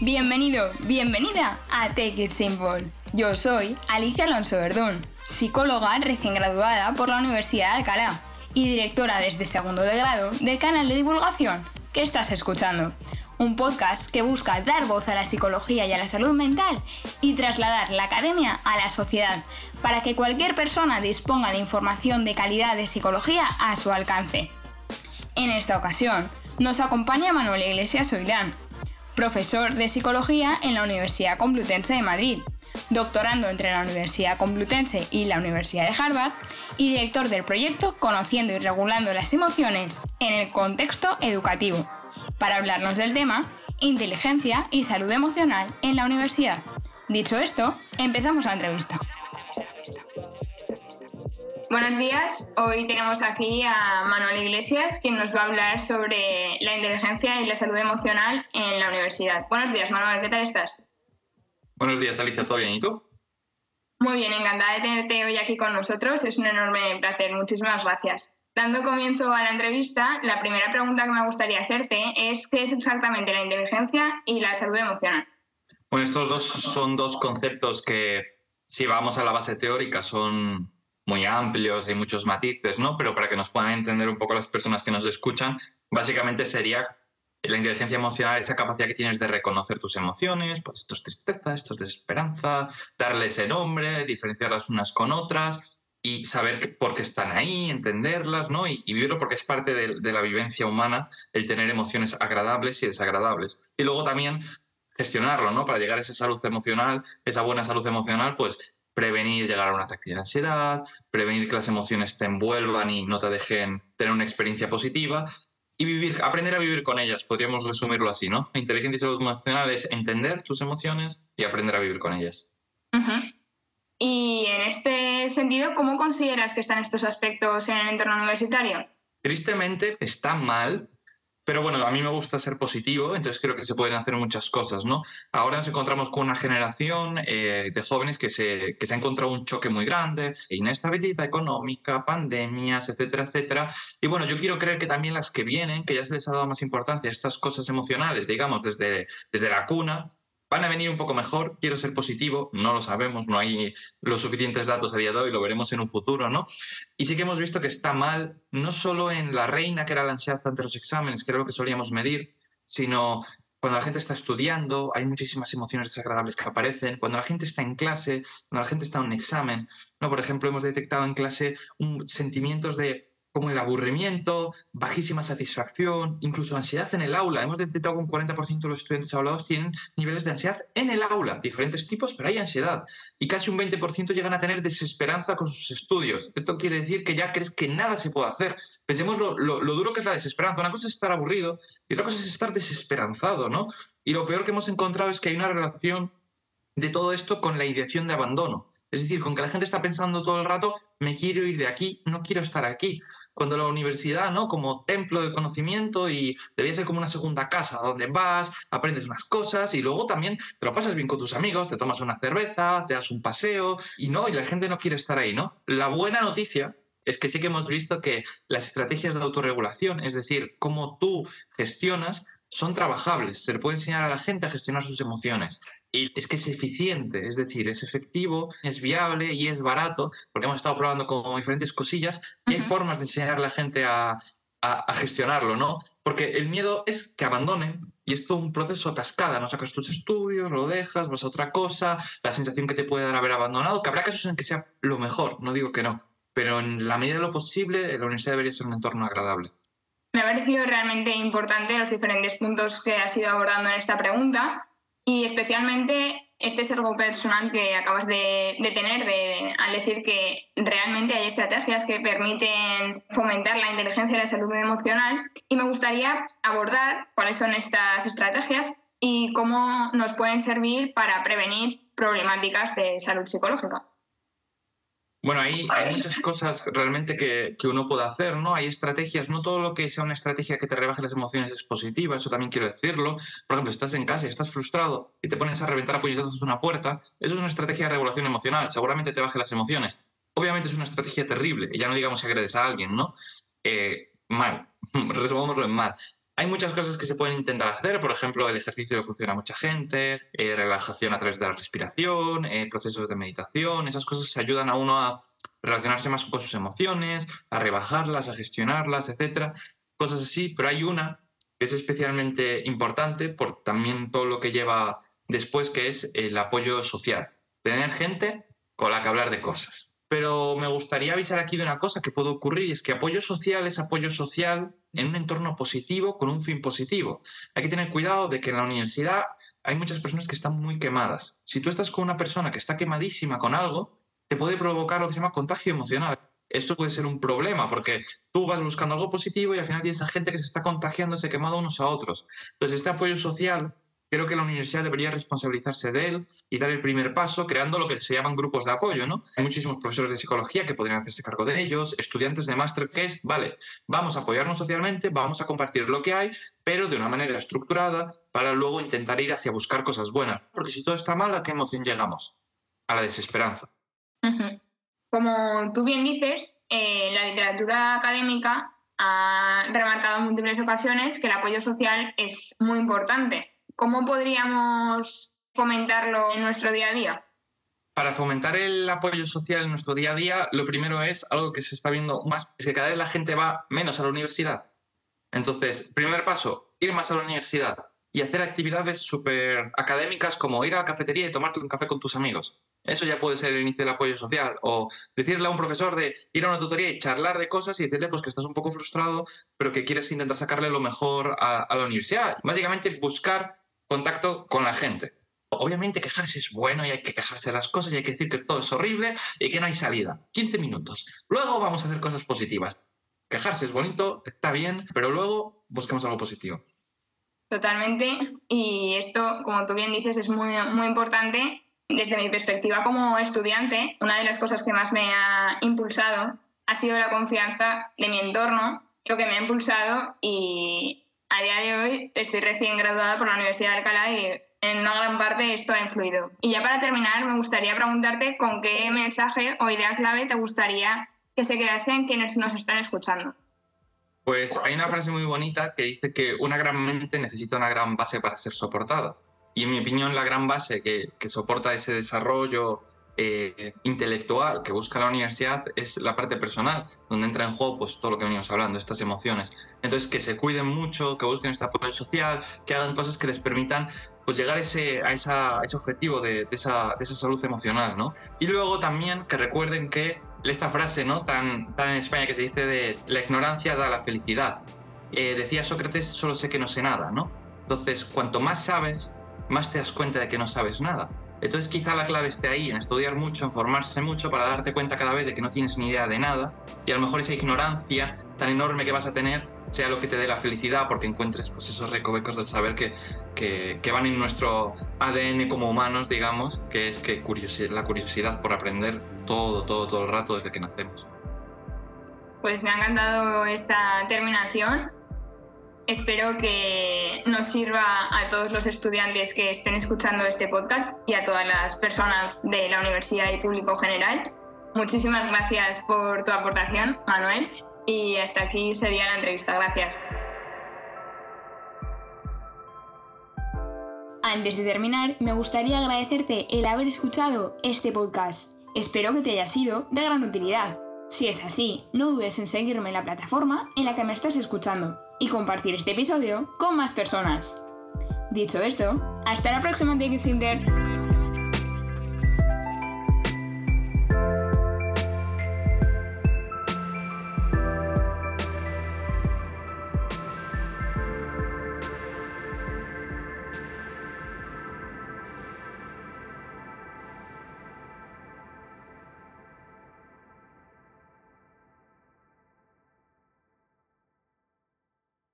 Bienvenido, bienvenida a Take It Simple. Yo soy Alicia Alonso Verdún, psicóloga recién graduada por la Universidad de Alcalá y directora desde segundo de grado del canal de divulgación que estás escuchando. Un podcast que busca dar voz a la psicología y a la salud mental y trasladar la academia a la sociedad para que cualquier persona disponga de información de calidad de psicología a su alcance. En esta ocasión, nos acompaña Manuel Iglesias Oilán, profesor de psicología en la Universidad Complutense de Madrid, doctorando entre la Universidad Complutense y la Universidad de Harvard y director del proyecto Conociendo y Regulando las Emociones en el Contexto Educativo, para hablarnos del tema Inteligencia y Salud Emocional en la Universidad. Dicho esto, empezamos la entrevista. Buenos días, hoy tenemos aquí a Manuel Iglesias, quien nos va a hablar sobre la inteligencia y la salud emocional en la universidad. Buenos días, Manuel, ¿qué tal estás? Buenos días, Alicia, ¿todo bien? ¿Y tú? Muy bien, encantada de tenerte hoy aquí con nosotros, es un enorme placer, muchísimas gracias. Dando comienzo a la entrevista, la primera pregunta que me gustaría hacerte es ¿qué es exactamente la inteligencia y la salud emocional? Bueno, estos dos son dos conceptos que, si vamos a la base teórica, son muy amplios, hay muchos matices, ¿no? Pero para que nos puedan entender un poco las personas que nos escuchan, básicamente sería la inteligencia emocional, esa capacidad que tienes de reconocer tus emociones, pues esto es tristeza, esto es desesperanza, darle ese nombre, diferenciarlas unas con otras y saber por qué están ahí, entenderlas, ¿no? Y, vivirlo porque es parte de, de la vivencia humana el tener emociones agradables y desagradables. Y luego también gestionarlo, ¿no? Para llegar a esa salud emocional, esa buena salud emocional, pues prevenir llegar a un ataque de ansiedad, prevenir que las emociones te envuelvan y no te dejen tener una experiencia positiva y vivir, aprender a vivir con ellas, podríamos resumirlo así, ¿no? Inteligencia y salud emocional es entender tus emociones y aprender a vivir con ellas. Y en este sentido, ¿cómo consideras que están estos aspectos en el entorno universitario? Tristemente está mal pero bueno, a mí me gusta ser positivo, entonces creo que se pueden hacer muchas cosas, ¿no? Ahora nos encontramos con una generación eh, de jóvenes que se, que se ha encontrado un choque muy grande, inestabilidad económica, pandemias, etcétera, etcétera. Y bueno, yo quiero creer que también las que vienen, que ya se les ha dado más importancia a estas cosas emocionales, digamos, desde, desde la cuna, van a venir un poco mejor, quiero ser positivo, no lo sabemos, no hay los suficientes datos a día de hoy, lo veremos en un futuro, ¿no? Y sí que hemos visto que está mal, no solo en la reina, que era la ansiedad ante los exámenes, que era lo que solíamos medir, sino cuando la gente está estudiando, hay muchísimas emociones desagradables que aparecen, cuando la gente está en clase, cuando la gente está en un examen, ¿no? Por ejemplo, hemos detectado en clase sentimientos de como el aburrimiento, bajísima satisfacción, incluso ansiedad en el aula. Hemos detectado que un 40% de los estudiantes hablados tienen niveles de ansiedad en el aula, diferentes tipos, pero hay ansiedad. Y casi un 20% llegan a tener desesperanza con sus estudios. Esto quiere decir que ya crees que nada se puede hacer. Pensemos lo, duro que es la desesperanza. Una cosa es estar aburrido y otra cosa es estar desesperanzado, ¿no? Y lo peor que hemos encontrado es que hay una relación de todo esto con la ideación de abandono. Es decir, con que la gente está pensando todo el rato, me quiero ir de aquí, no quiero estar aquí cuando la universidad, ¿no? Como templo de conocimiento y debía ser como una segunda casa donde vas, aprendes unas cosas y luego también te lo pasas bien con tus amigos, te tomas una cerveza, te das un paseo y no, y la gente no quiere estar ahí, ¿no? La buena noticia es que sí que hemos visto que las estrategias de autorregulación, es decir, cómo tú gestionas, son trabajables. Se le puede enseñar a la gente a gestionar sus emociones. Y es que es eficiente, es decir, es efectivo, es viable y es barato, porque hemos estado probando con diferentes cosillas y hay formas de enseñar a la gente a, gestionarlo, ¿no? Porque el miedo es que abandonen y es todo un proceso cascada, no sacas tus estudios, lo dejas, vas a otra cosa, la sensación que te puede dar haber abandonado, que habrá casos en que sea lo mejor, no digo que no, pero en la medida de lo posible la universidad debería ser un entorno agradable. Me ha parecido realmente importante los diferentes puntos que has ido abordando en esta pregunta y especialmente este sesgo personal que acabas de, tener al decir que realmente hay estrategias que permiten fomentar la inteligencia y la salud emocional. Y me gustaría abordar cuáles son estas estrategias y cómo nos pueden servir para prevenir problemáticas de salud psicológica. Bueno, hay, hay muchas cosas realmente que, que, uno puede hacer, ¿no? Hay estrategias, no todo lo que sea una estrategia que te rebaje las emociones es positiva, eso también quiero decirlo. Por ejemplo, estás en casa y estás frustrado y te pones a reventar a puñetazos una puerta, eso es una estrategia de regulación emocional, seguramente te baje las emociones. Obviamente es una estrategia terrible, y ya no digamos si agredes a alguien, ¿no? Eh, mal, resolvámoslo en mal. Hay muchas cosas que se pueden intentar hacer, por ejemplo, el ejercicio que funciona a mucha gente, eh, relajación a través de la respiración, eh, procesos de meditación, esas cosas ayudan a uno a relacionarse más con sus emociones, a rebajarlas, a gestionarlas, etcétera, cosas así, pero hay una que es especialmente importante por también todo lo que lleva después, que es el apoyo social. Tener gente con la que hablar de cosas. Pero me gustaría avisar aquí de una cosa que puede ocurrir, y es que apoyo social es apoyo social en un entorno positivo con un fin positivo. Hay que tener cuidado de que en la universidad hay muchas personas que están muy quemadas. Si tú estás con una persona que está quemadísima con algo, te puede provocar lo que se llama contagio emocional. Esto puede ser un problema porque tú vas buscando algo positivo y al final tienes a gente que se está contagiando, se quemado unos a otros. Entonces, este apoyo social creo que la universidad debería responsabilizarse de él y dar el primer paso creando lo que se llaman grupos de apoyo, ¿no? Hay muchísimos profesores de psicología que podrían hacerse cargo de ellos, estudiantes de máster que es, vale, vamos a apoyarnos socialmente, vamos a compartir lo que hay, pero de una manera estructurada para luego intentar ir hacia buscar cosas buenas. Porque si todo está mal, ¿a qué emoción llegamos? A la desesperanza. Como tú bien dices, eh, la literatura académica ha remarcado en múltiples ocasiones que el apoyo social es muy importante ¿Cómo podríamos fomentarlo en nuestro día a día? Para fomentar el apoyo social en nuestro día a día, lo primero es algo que se está viendo más, es que cada vez la gente va menos a la universidad. Entonces, primer paso, ir más a la universidad y hacer actividades súper académicas como ir a la cafetería y tomarte un café con tus amigos. Eso ya puede ser el inicio del apoyo social. O decirle a un profesor de ir a una tutoría y charlar de cosas y decirle pues, que estás un poco frustrado, pero que quieres intentar sacarle lo mejor a, a la universidad. Básicamente, buscar contacto con la gente. Obviamente quejarse es bueno y hay que quejarse de las cosas y hay que decir que todo es horrible y que no hay salida. 15 minutos. Luego vamos a hacer cosas positivas. Quejarse es bonito, está bien, pero luego busquemos algo positivo. Totalmente. Y esto, como tú bien dices, es muy, muy importante. Desde mi perspectiva como estudiante, una de las cosas que más me ha impulsado ha sido la confianza de mi entorno, lo que me ha impulsado y a día de hoy estoy recién graduada por la Universidad de Alcalá y en una gran parte esto ha influido. Y ya para terminar, me gustaría preguntarte con qué mensaje o idea clave te gustaría que se quedasen quienes nos están escuchando. Pues hay una frase muy bonita que dice que una gran mente necesita una gran base para ser soportada. Y en mi opinión, la gran base que, que soporta ese desarrollo eh, intelectual que busca la universidad es la parte personal, donde entra en juego pues, todo lo que venimos hablando, estas emociones. Entonces, que se cuiden mucho, que busquen este apoyo social, que hagan cosas que les permitan pues, llegar ese, a, esa, ese objetivo de, esa, de, esa, salud emocional. ¿no? Y luego también que recuerden que esta frase ¿no? tan, tan en España que se dice de la ignorancia da la felicidad. Eh, decía Sócrates, solo sé que no sé nada. ¿no? Entonces, cuanto más sabes, más te das cuenta de que no sabes nada. Entonces quizá la clave esté ahí, en estudiar mucho, en formarse mucho para darte cuenta cada vez de que no tienes ni idea de nada y a lo mejor esa ignorancia tan enorme que vas a tener sea lo que te dé la felicidad porque encuentres pues, esos recovecos del saber que, que, van en nuestro ADN como humanos, digamos, que es que la curiosidad por aprender todo, todo, todo el rato desde que nacemos. Pues me ha encantado esta terminación Espero que nos sirva a todos los estudiantes que estén escuchando este podcast y a todas las personas de la universidad y público general. Muchísimas gracias por tu aportación, Manuel, y hasta aquí sería la entrevista. Gracias. Antes de terminar, me gustaría agradecerte el haber escuchado este podcast. Espero que te haya sido de gran utilidad. Si es así, no dudes en seguirme en la plataforma en la que me estás escuchando y compartir este episodio con más personas. Dicho esto, hasta la próxima, Take